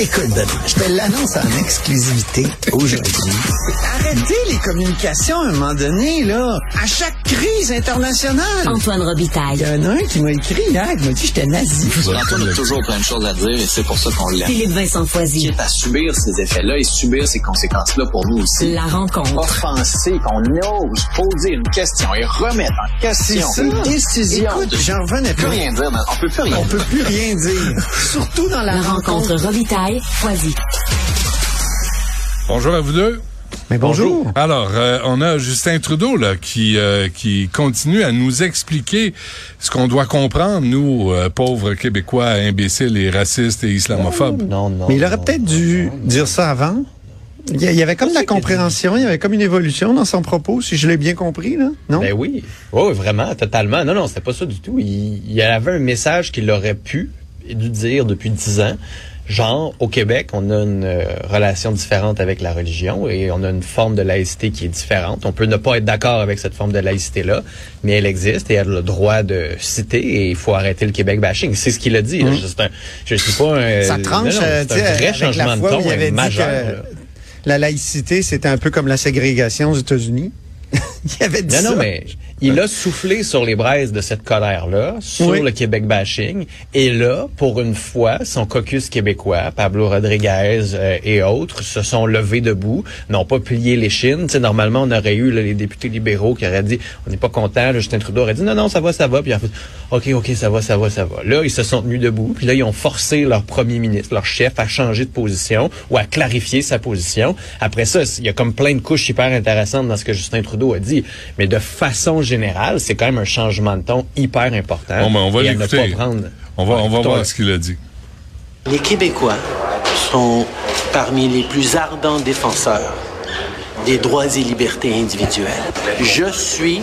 Écoute, Benoît, je te l'annonce en exclusivité aujourd'hui. Arrêtez les communications à un moment donné, là. À chaque crise internationale. Antoine Robitaille. Il y en a un qui m'a écrit hier, qui m'a dit que j'étais nazi. Antoine a toujours plein de choses à dire et c'est pour ça qu'on l'aime. Philippe Vincent Foisy. à subir ces effets-là et subir ces conséquences-là pour nous aussi. La rencontre. Offenser, qu'on ose poser une question et remettre en question une décision. Écoute, j'en revenais On peut pas. rien dire, mais on peut plus rien On dire. peut plus rien dire. Surtout dans la, La rencontre Robitaille. Bonjour à vous deux. Mais bonjour. Alors, euh, on a Justin Trudeau là qui euh, qui continue à nous expliquer ce qu'on doit comprendre nous euh, pauvres Québécois imbéciles et racistes et islamophobes. Non, non. Mais il aurait peut-être dû non. dire ça avant. Il y, avait comme de la compréhension, il y avait comme une évolution dans son propos, si je l'ai bien compris, là. Non? Ben oui. Oui, vraiment, totalement. Non, non, c'était pas ça du tout. Il, il y avait un message qu'il aurait pu dû dire depuis dix ans. Genre, au Québec, on a une euh, relation différente avec la religion et on a une forme de laïcité qui est différente. On peut ne pas être d'accord avec cette forme de laïcité-là, mais elle existe et elle a le droit de citer et il faut arrêter le Québec bashing. C'est ce qu'il a dit. C'est un- je suis pas un... Ça tranche, non, non, euh, un vrai changement de ton avait majeur. la laïcité, c'était un peu comme la ségrégation aux États-Unis. il avait dit Non, ça. non, mais il a soufflé sur les braises de cette colère-là, sur Oui. le Québec bashing. Et là, pour une fois, son caucus québécois, Pablo Rodriguez euh, et autres, se sont levés debout, n'ont pas plié les chines. Tu sais, normalement, on aurait eu là, les députés libéraux qui auraient dit, on n'est pas content. Justin Trudeau aurait dit, non, non, ça va, ça va. Puis a fait, OK, OK, ça va, ça va, ça va. Là, ils se sont tenus debout. Puis là, ils ont forcé leur premier ministre, leur chef, à changer de position ou à clarifier sa position. Après ça, il y a comme plein de couches hyper intéressantes dans ce que Justin Trudeau a dit. Mais de façon générale, c'est quand même un changement de ton hyper important. Bon, ben, on va l'écouter. On va Ouais, on va écoutons-le. voir ce qu'il a dit. Les Québécois sont parmi les plus ardents défenseurs des droits et libertés individuelles. Je suis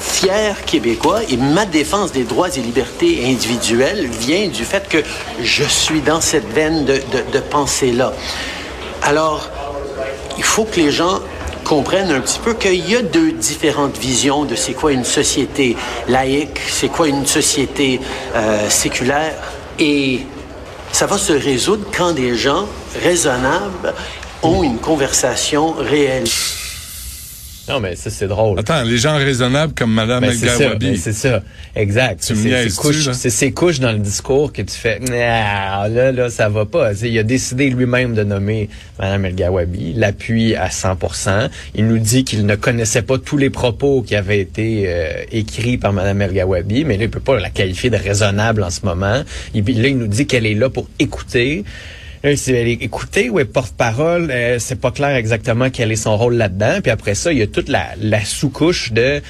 fier québécois et ma défense des droits et libertés individuelles vient du fait que je suis dans cette veine de, de- de pensée-là. Alors, il faut que les gens comprennent un petit peu qu'il y a deux différentes visions de c'est quoi une société laïque, c'est quoi une société euh, séculaire. Et ça va se résoudre quand des gens raisonnables ont une conversation réelle. Non, mais ça, c'est drôle. Attends, les gens raisonnables comme ça, El-Gawabi. c'est ça, exact. C'est- ces couches dans le discours que tu fais. Ah, là, là, ça va pas. Il a décidé lui-même de nommer Mme El Gawabi, l'appuie à 100%. Il nous dit qu'il ne connaissait pas tous les propos qui avaient été euh, écrits par Mme El Gawabi, mais là, il peut pas la qualifier de raisonnable en ce moment. Là, il nous dit qu'elle est là pour écouter. Là, ou est porte-parole, euh, c'est pas clair exactement quel est son rôle là-dedans. Puis après ça, il y a toute la, la sous-couche de...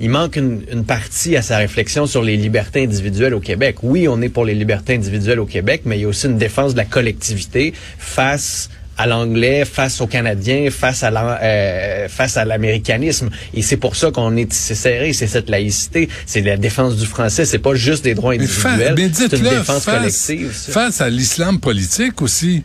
Il manque une, une partie à sa réflexion sur les libertés individuelles au Québec. Oui, on est pour les libertés individuelles au Québec, mais il y a aussi une défense de la collectivité face à l'anglais, face aux Canadiens, face à l'an- euh, face à l'américanisme. Et c'est pour ça qu'on est serré, c'est cette laïcité, c'est la défense du français, c'est pas juste des droits Mais, fa- individuels, mais c'est une défense face, collective. ça. face à l'islam politique aussi.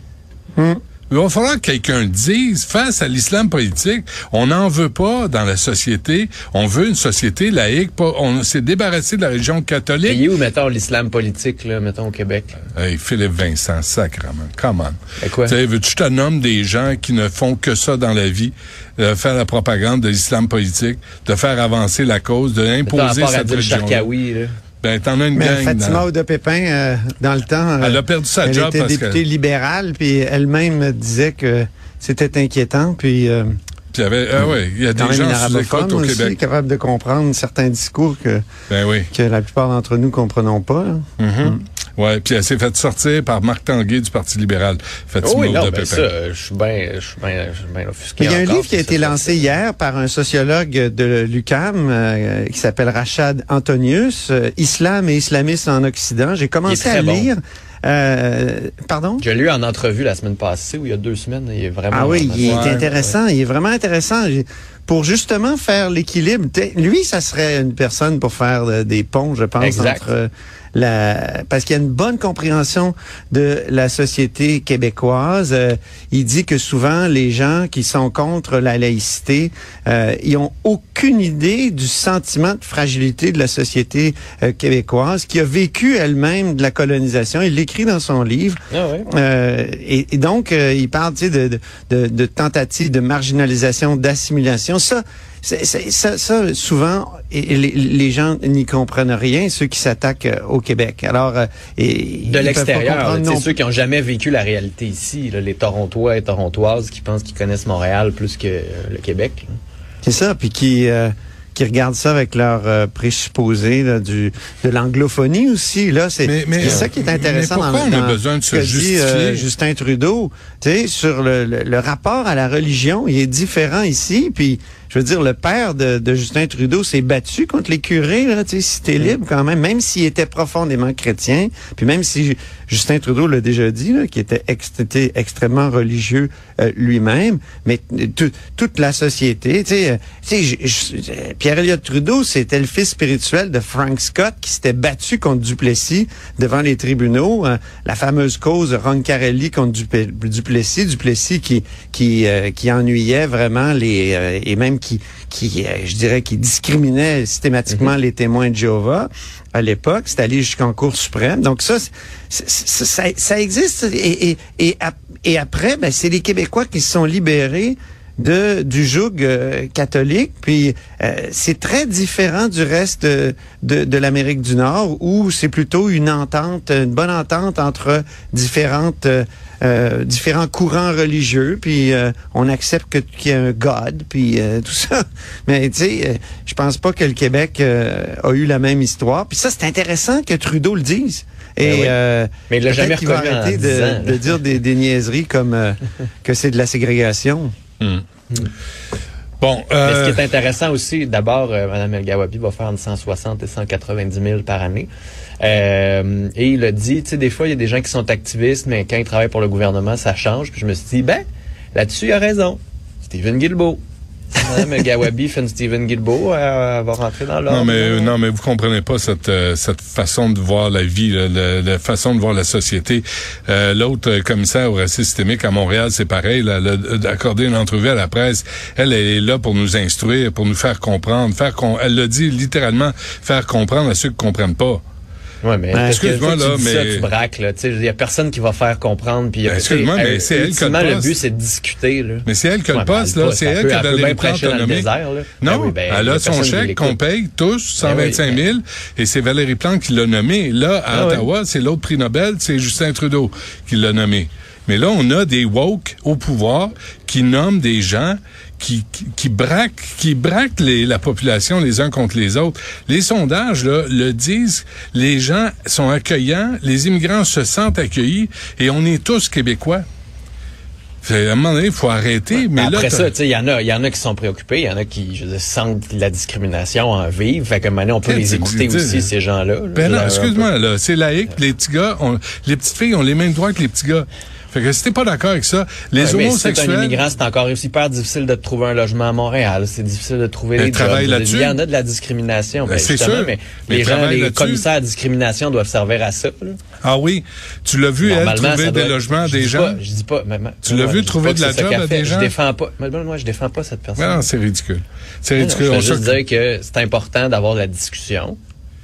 Hmm. Il va falloir que quelqu'un dise, face à l'islam politique, on n'en veut pas dans la société. On veut une société laïque. Pas, on s'est débarrassé de la religion catholique. Pays où, mettons, l'islam politique, là, mettons, au Québec? Hey, Philippe Vincent, sacrement. Come on. Mais quoi? Tu veux-tu te nomme des gens qui ne font que ça dans la vie, de faire la propagande de l'islam politique, de faire avancer la cause, de imposer cette religion. Ben, t'en as une Mais gang. Fatima Pépin, euh, dans le temps, euh, Elle a perdu sa elle job était parce députée que- libérale, puis elle-même disait que c'était inquiétant, puis euh, Puis il y avait, ah ouais, il y a des gens sous écoute au aussi, Québec. capable de comprendre certains discours que, Ben oui. que la plupart d'entre nous comprenons pas. Ouais, puis elle s'est fait sortir par Marc Tanguay du Parti libéral. Fait Oh oui, non, de ben ça, je suis bien, je suis bien, je suis bien offusqué Il y a un livre qui a été ça. lancé hier par un sociologue de l'UCAM euh, qui s'appelle Rachad Antonius, euh, Islam et islamisme en Occident. J'ai commencé à bon. lire. Euh, pardon? Je l'ai eu en entrevue la semaine passée ou il y a deux semaines. Il est vraiment. Ah oui, il est Ouais, intéressant. Il est vraiment intéressant. Pour justement faire l'équilibre. Lui, ça serait une personne pour faire euh, des ponts, je pense, Exact. entre euh, la parce qu'il y a une bonne compréhension de la société québécoise. Euh, il dit que souvent les gens qui sont contre la laïcité, euh, ils ont aucune idée du sentiment de fragilité de la société euh, québécoise qui a vécu elle-même de la colonisation. Il l'écrit dans son livre. Ah. Euh, et, et donc, euh, il parle de, de, de, de tentatives de marginalisation, d'assimilation. Ça, c'est- c'est- ça, ça, souvent, et, les, les gens n'y comprennent rien, ceux qui s'attaquent euh, au Québec. Alors, euh, et, De peuvent pas l'extérieur, sais, non ceux qui ont jamais vécu la réalité ici, là, les Torontois et Torontoises qui pensent qu'ils connaissent Montréal plus que euh, le Québec. là. C'est ça, puis qui euh, qui regardent ça avec leur euh, présupposé là, du de l'anglophonie aussi. Là, c'est Mais- mais- c'est ça qui est intéressant mais pourquoi dans, on a besoin de ce se que dit justifier? euh, Justin Trudeau. Tu sais, sur le, le, le rapport à la religion, il est différent ici. Puis, je veux dire, le père de, de Justin Trudeau s'est battu contre les curés. Là, tu sais, si t'es libre quand même, même s'il était profondément chrétien, puis même si Justin Trudeau l'a déjà dit, là, qu'il était, ex- était extrêmement religieux euh, lui-même, mais tout- toute la société, tu sais, euh, Pierre Elliott Trudeau, c'était le fils spirituel de Frank Scott qui s'était battu contre Duplessis devant les tribunaux. Euh, la fameuse cause Roncarelli contre Duplessis, Duplessis qui qui euh, qui ennuyait vraiment les euh, et même qui qui euh, je dirais qui discriminait systématiquement les témoins de Jéhovah à l'époque, c'est allé jusqu'en Cour suprême. Donc ça, ça, ça existe et, et, et, ap- et après, ben, c'est les Québécois qui se sont libérés de du joug euh, catholique. Puis euh, c'est très différent du reste de, de, de l'Amérique du Nord où c'est plutôt une entente, une bonne entente entre différentes euh, euh, différents courants religieux. Puis euh, on accepte que qu'il y a un God, puis euh, tout ça. Mais tu sais, euh, je pense pas que le Québec euh, a eu la même histoire. Puis ça, c'est intéressant que Trudeau le dise. Et Ben oui. euh, Mais il l'a jamais qu'il va reconnu en arrêter 10 ans, de, de dire des, des niaiseries comme euh, que c'est de la ségrégation. Bon, Mais euh, ce qui est intéressant aussi, d'abord, euh, Mme El Gawabi va faire entre 160 et 190 000 par année. Euh, et il a dit, tu sais, des fois, il y a des gens qui sont activistes, mais quand ils travaillent pour le gouvernement, ça change. Puis je me suis dit, ben, là-dessus, il a raison. Stephen Guilbeault. El Gawabi fait une Stephen Guilbeault, elle, elle va rentrer dans l'ordre. non mais non mais vous comprenez pas cette euh, cette façon de voir la vie, la, la façon de voir la société. Euh, L'autre euh, commissaire au racisme systémique à Montréal, c'est pareil. Accordé une entrevue à la presse. Elle, elle est là pour nous instruire, pour nous faire comprendre, faire qu'on. Elle l'a dit littéralement, faire comprendre à ceux qui comprennent pas. Ouais, mais que excuse-moi, là, mais- ça, tu braques, là. Tu sais, il y a personne qui va faire comprendre. Puis, Ben, excuse-moi, mais c'est elle qui a le le but, c'est de discuter, là. Mais c'est elle Ouais, le poste, là. C'est elle qui a donné le plan autonomie. Non, Ben ben, elle a son chèque qu'on paye tous, 125 000, et c'est Valérie Plante qui l'a nommé. Là, à Ah. Ottawa, c'est l'autre prix Nobel, c'est Justin Trudeau qui l'a nommé. Mais là, on a des woke au pouvoir qui nomment des gens qui, qui, qui braquent, qui braquent les, la population les uns contre les autres. Les sondages là, le disent, les gens sont accueillants, les immigrants se sentent accueillis et on est tous québécois. À un moment donné, il faut arrêter. mais là, Après t'as- ça, tu sais, il y en a, il y en a qui sont préoccupés, il y en a qui, je dire, sentent la discrimination en vivre. Fait que maintenant, on peut les écouter aussi, ces gens-là. là. Ben non, excuse-moi, là, c'est laïque, les petits gars, ont- les petites filles ont les mêmes droits que les petits gars. Fait que si t'es pas d'accord avec ça, les Ouais, mais si un homosexuels... immigrant, c'est encore hyper difficile de trouver un logement à Montréal. C'est difficile de trouver des travaille jobs. là-dessus. Il y en a de la discrimination. Ben, Ben, c'est sûr. mais, Mais les gens, les commissaires à discrimination doivent servir à ça. là. Ah oui, tu l'as vu, elle, trouver des logements à je des dis gens? Pas, je dis pas. mais- Tu l'as vu trouver de la job à des gens? Je défends pas. Mais moi, je défends pas cette personne. Non, c'est ridicule. C'est ridicule. je veux juste dire que c'est important d'avoir la discussion.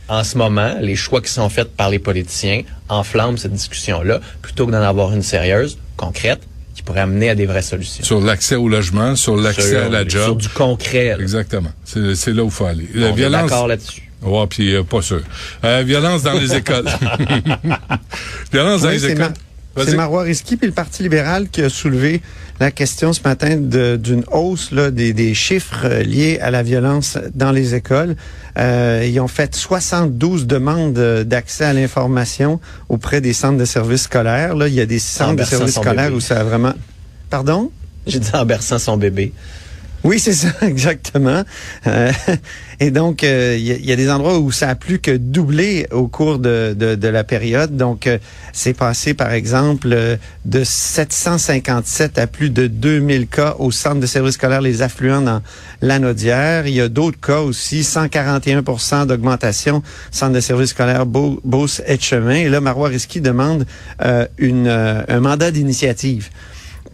En ce moment, les choix qui sont faits par les politiciens enflamment cette discussion-là plutôt que d'en avoir une sérieuse, concrète, qui pourrait amener à des vraies solutions. Sur l'accès au logement, sur l'accès Sur- à la Sur job. du concret. là. Exactement. C'est là où il faut aller. On La est violence... d'accord là-dessus. Ouais, puis euh, pas sûr. Euh, violence dans les écoles. violence dans Oui, les écoles. C'est Marois Risky puis le Parti libéral qui a soulevé la question ce matin d'une hausse là, des, des chiffres euh, liés à la violence dans les écoles. Euh, ils ont fait 72 demandes euh, d'accès à l'information auprès des centres de services scolaires. Là, il y a des centres de services scolaires où ça a vraiment... Pardon? J'ai dit en berçant son bébé. Oui, c'est ça, exactement. Euh, et donc, euh, il y, a- il y a des endroits où ça a plus que doublé au cours de, de, de la période. Donc, euh, c'est passé, par exemple, euh, de 757 à plus de 2000 cas au centre de services scolaires Les Affluents dans l'Anaudière. Il y a d'autres cas aussi, 141% d'augmentation, centre de services scolaires Beau- Beauce et Chemin. Et là, Marois Risky demande euh, une, euh, un mandat d'initiative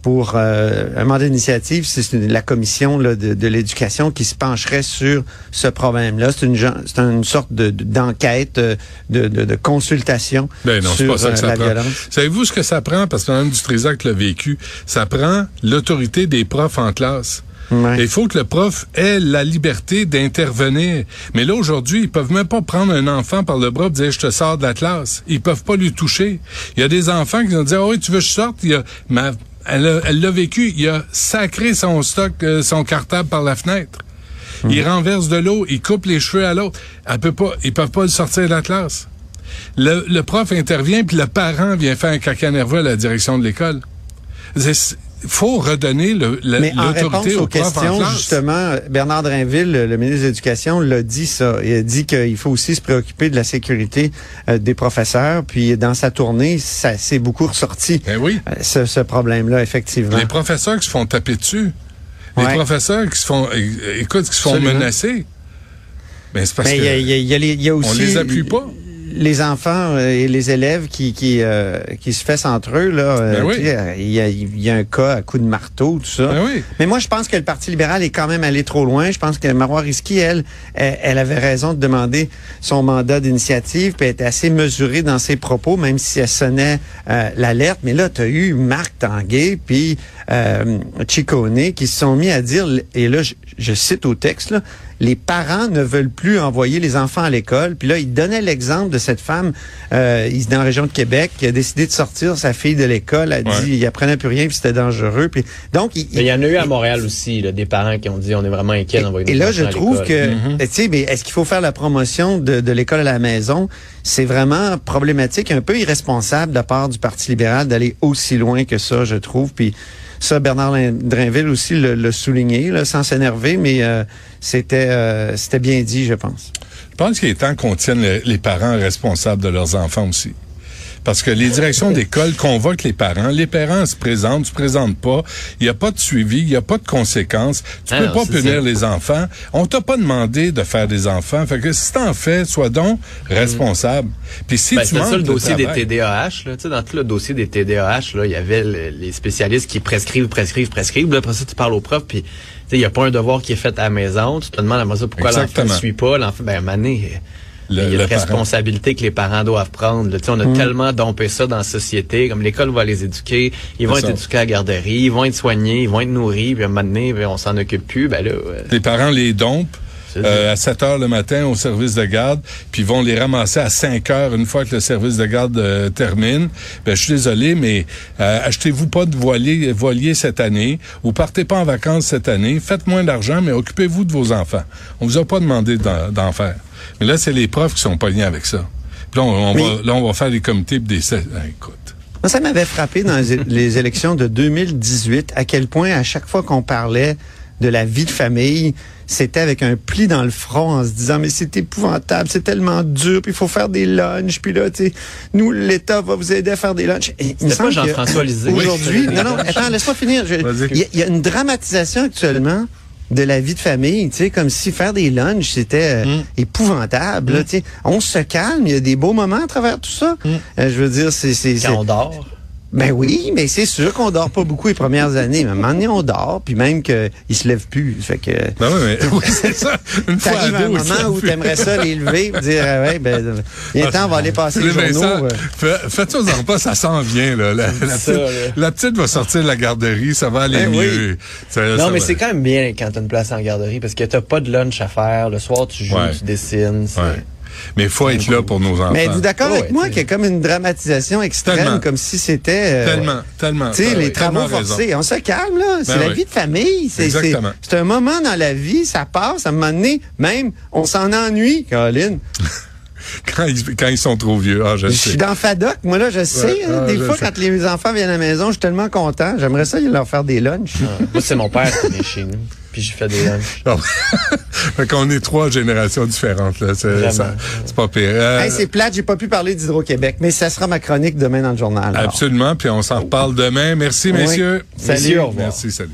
pour euh, un mandat d'initiative, c'est la commission là, de, de l'éducation qui se pencherait sur ce problème-là. C'est une, sorte de- de- d'enquête, euh, de, de, de consultation Ben non, sur pas ça que euh, ça la prend. violence. Savez-vous ce que ça prend? Parce que Mme Dutrisac l'a vécu. Ça prend l'autorité des profs en classe. Ouais. Il faut que le prof ait la liberté d'intervenir. Mais là, aujourd'hui, ils peuvent même pas prendre un enfant par le bras et dire, je te sors de la classe. Ils peuvent pas lui toucher. Il y a des enfants qui vont dire, Ah oui, tu veux que je sorte? Il y a, ma, elle l'a vécu. Il a sacré son stock, euh, son cartable par la fenêtre. Il renverse de l'eau, il coupe les cheveux à l'autre. Elle peut pas, ils peuvent pas le sortir de la classe. Le, le prof intervient, puis le parent vient faire un caca nerveux à la direction de l'école. Il faut redonner le- la- Mais en réponse l'autorité aux au prof en questions, justement, Bernard Drinville, le ministre de l'Éducation, l'a dit ça. Il a dit qu'il faut aussi se préoccuper de la sécurité euh, des professeurs. Puis dans sa tournée, ça s'est beaucoup ressorti, Ben oui. euh, ce, ce problème-là, effectivement. Les professeurs qui se font taper dessus. Les Ouais. professeurs qui se font, écoute, qui se font Absolument. menacer. Ben, c'est parce Mais que il y a, il y a- il y a les- il y a aussi on les appuie pas. Les enfants euh, et les élèves qui qui euh, qui se fessent entre eux là. euh, Ben oui. Il y, a, il y a un cas à coup de marteau tout ça. Ben oui. Mais moi je pense que le Parti libéral est quand même allé trop loin. Je pense que Marois Risky elle, elle elle avait raison de demander son mandat d'initiative puis elle était assez mesurée dans ses propos même si elle sonnait euh, l'alerte. Mais là tu as eu Marc Tanguay puis euh, Ciccone qui se sont mis à dire et là je, je cite au texte là les parents ne veulent plus envoyer les enfants à l'école. Puis là, il donnait l'exemple de cette femme, euh, il dans la région de Québec, qui a décidé de sortir sa fille de l'école. Elle Ouais. dit, il apprenait plus rien, puis c'était dangereux. Puis donc, il, Mais il y en a eu à Montréal aussi, là, des parents qui ont dit on est vraiment inquiets d'envoyer et nos là, je trouve que, Mm-hmm. tu sais, mais est-ce qu'il faut faire la promotion de, de l'école à la maison? C'est vraiment problématique, un peu irresponsable de la part du Parti libéral d'aller aussi loin que ça, je trouve. Puis ça, Bernard Drinville aussi le, le souligné, là, sans s'énerver, mais euh, c'était euh, c'était bien dit, je pense. Je pense qu'il est temps qu'on tienne les, les parents responsables de leurs enfants aussi. Parce que les directions d'école convoquent les parents. Les parents se présentent, se présentent pas. Il n'y a pas de suivi, il n'y a pas de conséquences. Tu Ah peux pas punir ça. les enfants. On t'a pas demandé de faire des enfants. Fait que si t'en fais, sois donc responsable. Puis si Ben, tu manques ça le de dossier des TDAH. Là. Tu sais, dans tout le dossier des TDAH, là, il y avait le- les spécialistes qui prescrivent, prescrivent, prescrivent. Là, après ça, tu parles au prof, puis il n'y a pas un devoir qui est fait à la maison. Tu te demandes après ça pourquoi l'enfant ne suit pas. L'enfant, ben, mané, Le- il y a le une parent. responsabilité que les parents doivent prendre. là. On a Mm. tellement dompé ça dans la société. Comme l'école va les éduquer, ils vont être ça. éduqués à la garderie, ils vont être soignés, ils vont être nourris, puis à un moment donné, ben, on s'en occupe plus. Ben là, euh, Les parents les dompent. Euh, à 7 heures le matin au service de garde, puis vont les ramasser à 5 heures une fois que le service de garde euh, termine. Ben, je suis désolé, mais euh, achetez-vous pas de voilier, voilier cette année ou partez pas en vacances cette année. Faites moins d'argent, mais occupez-vous de vos enfants. On vous a pas demandé d'en faire. Mais là, c'est les profs qui sont pognés avec ça. Puis là, on, va, là, on va faire des comités des... Ah, écoute. Moi, ça m'avait frappé dans les- élections de 2018 à quel point, à chaque fois qu'on parlait de la vie de famille, c'était avec un pli dans le front en se disant mais c'est épouvantable, c'est tellement dur, puis il faut faire des lunchs, puis là tu sais, nous l'État va vous aider à faire des lunchs. C'était pas Jean-François Lisée. Aujourd'hui, non non, attends, laisse-moi finir. Y, il y a une dramatisation actuellement de la vie de famille, tu sais, comme si faire des lunchs c'était euh, épouvantable. là, tu sais. on se calme, il y a des beaux moments à travers tout ça. Euh, je veux dire, c'est c'est c'est- quand on dort. Ben oui, mais c'est sûr qu'on dort pas beaucoup les premières années. Mais à un moment donné, on dort, puis même qu'il se lève plus. Fait que Ben oui, mais oui, c'est ça. Une fois t'arrives à un ça moment où t'aimerais ça les lever, et dire ah ouais, ben viens-t'en, on va aller passer les Le journaux. Vincent, euh. fais- Faites-toi en pas, ça s'en vient. Là. La, la ça, petite, là. la petite va sortir de la garderie, ça va aller Ben mieux. Ça- ça Non, mais va- c'est quand même bien quand t'as une place en garderie parce que t'as pas de lunch à faire. Le soir, tu joues, Ouais. tu dessines. Mais il faut être là pour nos enfants. Mais êtes-vous d'accord avec moi qu'il y a comme une dramatisation extrême, Tellement. comme si c'était... euh, Tellement, tellement. Tu sais, Ah les travaux raison. forcés, on se calme, là. C'est Ben la oui. vie de famille. Exactement. c'est un moment dans la vie, ça passe. À un moment donné, même, on s'en ennuie, Caroline. Quand ils, quand ils sont trop vieux. Ah, je Je sais. suis dans FADOC. Moi, là, je sais. Ouais, hein, ah, des je fois, sais. quand les enfants viennent à la maison, je suis tellement content. J'aimerais ça leur faire des lunchs. Moi, c'est mon père qui est chez nous. Puis j'ai fait des lunchs. Ah. fait qu'on est trois générations différentes, là. C'est, Vraiment. ça- c'est pas pire. Euh, Hey, c'est plate, j'ai pas pu parler d'Hydro-Québec, mais ça sera ma chronique demain dans le journal. alors. absolument. Puis on s'en reparle demain. Merci, Oui. messieurs. Salut, Merci, au revoir. Merci, salut.